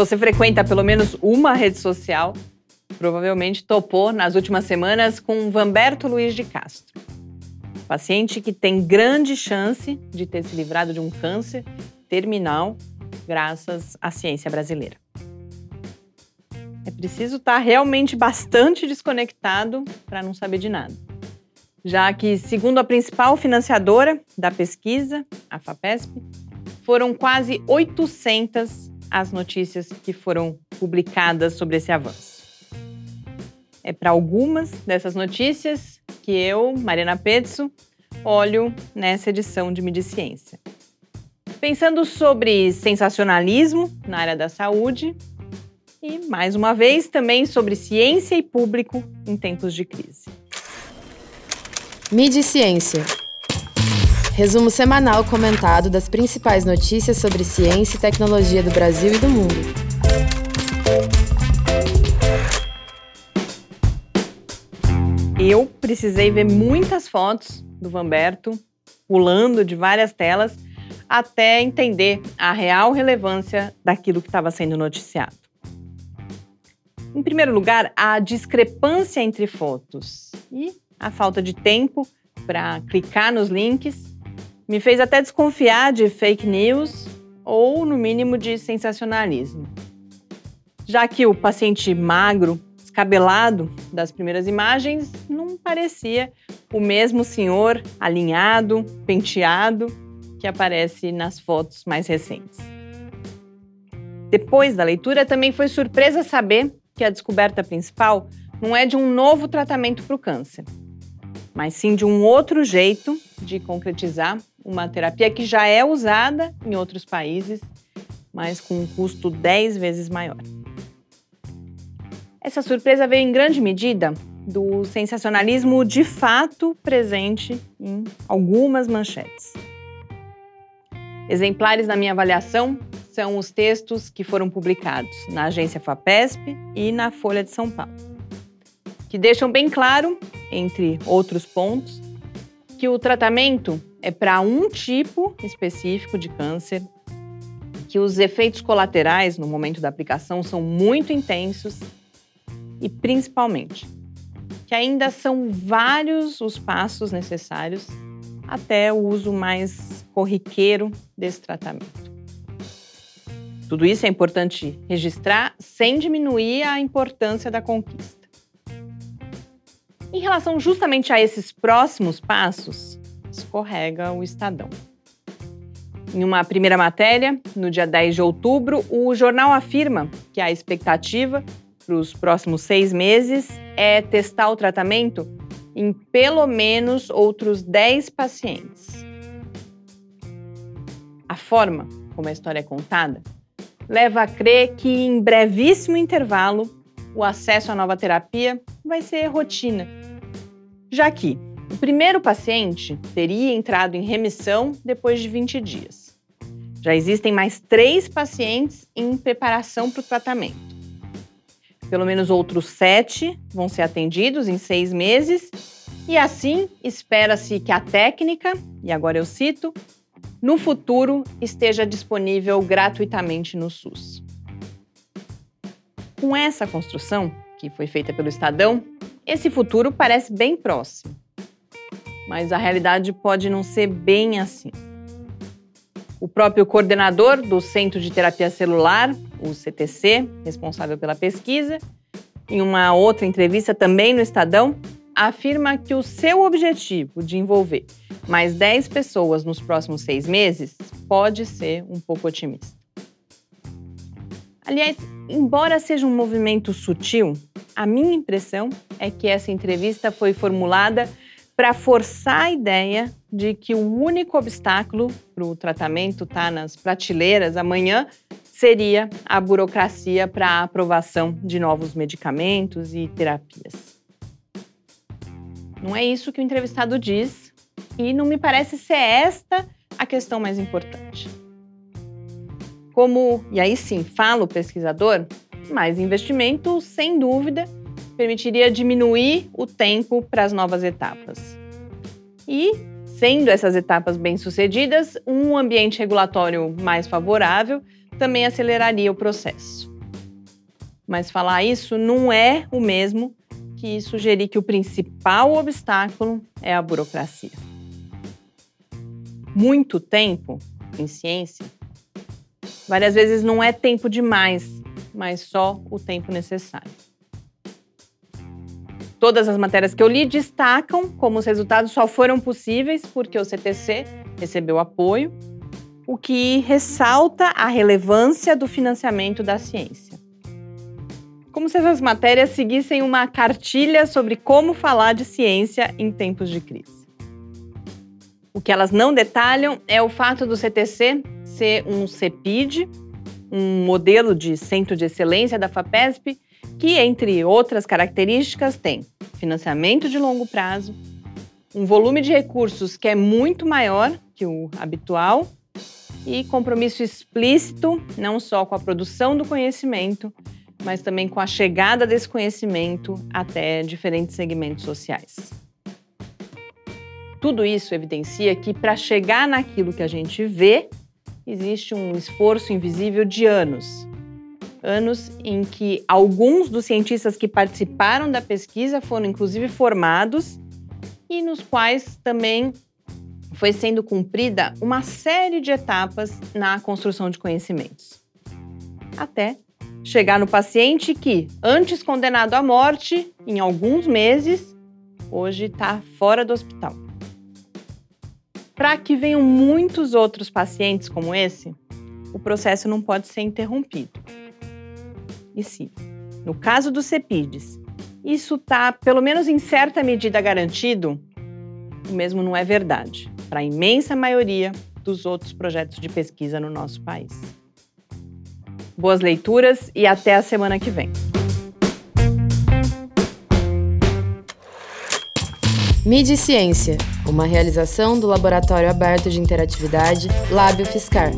você frequenta pelo menos uma rede social, provavelmente topou nas últimas semanas com Vamberto Luiz de Castro. Paciente que tem grande chance de ter se livrado de um câncer terminal graças à ciência brasileira. É preciso estar realmente bastante desconectado para não saber de nada. Já que, segundo a principal financiadora da pesquisa, a FAPESP, foram quase 800 as notícias que foram publicadas sobre esse avanço. É para algumas dessas notícias que eu, Mariana Pedso, olho nessa edição de Mediciência. Pensando sobre sensacionalismo na área da saúde e, mais uma vez, também sobre ciência e público em tempos de crise. Mediciência. Resumo semanal comentado das principais notícias sobre ciência e tecnologia do Brasil e do mundo. Eu precisei ver muitas fotos do Vamberto pulando de várias telas até entender a real relevância daquilo que estava sendo noticiado. Em primeiro lugar, a discrepância entre fotos e a falta de tempo para clicar nos links me fez até desconfiar de fake news ou, no mínimo, de sensacionalismo. Já que o paciente magro, descabelado das primeiras imagens não parecia o mesmo senhor alinhado, penteado que aparece nas fotos mais recentes. Depois da leitura, também foi surpresa saber que a descoberta principal não é de um novo tratamento para o câncer, mas sim de um outro jeito de concretizar uma terapia que já é usada em outros países, mas com um custo 10 vezes maior. Essa surpresa veio em grande medida do sensacionalismo de fato presente em algumas manchetes. Exemplares da minha avaliação são os textos que foram publicados na agência FAPESP e na Folha de São Paulo, que deixam bem claro, entre outros pontos, que o tratamento é para um tipo específico de câncer, que os efeitos colaterais no momento da aplicação são muito intensos e, principalmente, que ainda são vários os passos necessários até o uso mais corriqueiro desse tratamento. Tudo isso é importante registrar sem diminuir a importância da conquista. Em relação justamente a esses próximos passos, escorrega o Estadão. Em uma primeira matéria, no dia 10 de outubro, o jornal afirma que a expectativa para os próximos seis meses é testar o tratamento em pelo menos outros 10 pacientes. A forma como a história é contada leva a crer que, em brevíssimo intervalo, o acesso à nova terapia vai ser rotina, já que o primeiro paciente teria entrado em remissão depois de 20 dias. Já existem mais três pacientes em preparação para o tratamento. Pelo menos outros sete vão ser atendidos em seis meses, e assim espera-se que a técnica, e agora eu cito, no futuro esteja disponível gratuitamente no SUS. Com essa construção, que foi feita pelo Estadão, esse futuro parece bem próximo. Mas a realidade pode não ser bem assim. O próprio coordenador do Centro de Terapia Celular, o CTC, responsável pela pesquisa, em uma outra entrevista também no Estadão, afirma que o seu objetivo de envolver mais 10 pessoas nos próximos seis meses pode ser um pouco otimista. Aliás, embora seja um movimento sutil, a minha impressão é que essa entrevista foi formulada para forçar a ideia de que o único obstáculo para o tratamento estar tá nas prateleiras amanhã seria a burocracia para a aprovação de novos medicamentos e terapias. Não é isso que o entrevistado diz e não me parece ser esta a questão mais importante. Como, e aí sim, fala o pesquisador, mais investimento, sem dúvida, permitiria diminuir o tempo para as novas etapas. E, sendo essas etapas bem-sucedidas, um ambiente regulatório mais favorável também aceleraria o processo. Mas falar isso não é o mesmo que sugerir que o principal obstáculo é a burocracia. Muito tempo em ciência, várias vezes não é tempo demais, mas só o tempo necessário. Todas as matérias que eu li destacam como os resultados só foram possíveis porque o CTC recebeu apoio, o que ressalta a relevância do financiamento da ciência. Como se essas matérias seguissem uma cartilha sobre como falar de ciência em tempos de crise. O que elas não detalham é o fato do CTC ser um CEPID, um modelo de centro de excelência da FAPESP, que, entre outras características, tem financiamento de longo prazo, um volume de recursos que é muito maior que o habitual e compromisso explícito não só com a produção do conhecimento, mas também com a chegada desse conhecimento até diferentes segmentos sociais. Tudo isso evidencia que para chegar naquilo que a gente vê, existe um esforço invisível de anos. Anos em que alguns dos cientistas que participaram da pesquisa foram inclusive formados e nos quais também foi sendo cumprida uma série de etapas na construção de conhecimentos. Até chegar no paciente que, antes condenado à morte, em alguns meses, hoje está fora do hospital. Para que venham muitos outros pacientes como esse, o processo não pode ser interrompido. E sim, no caso dos CEPIDs, isso está, pelo menos em certa medida, garantido, o mesmo não é verdade para a imensa maioria dos outros projetos de pesquisa no nosso país. Boas leituras e até a semana que vem. Mídia e Ciência, uma realização do Laboratório Aberto de Interatividade Lábio Fiscar.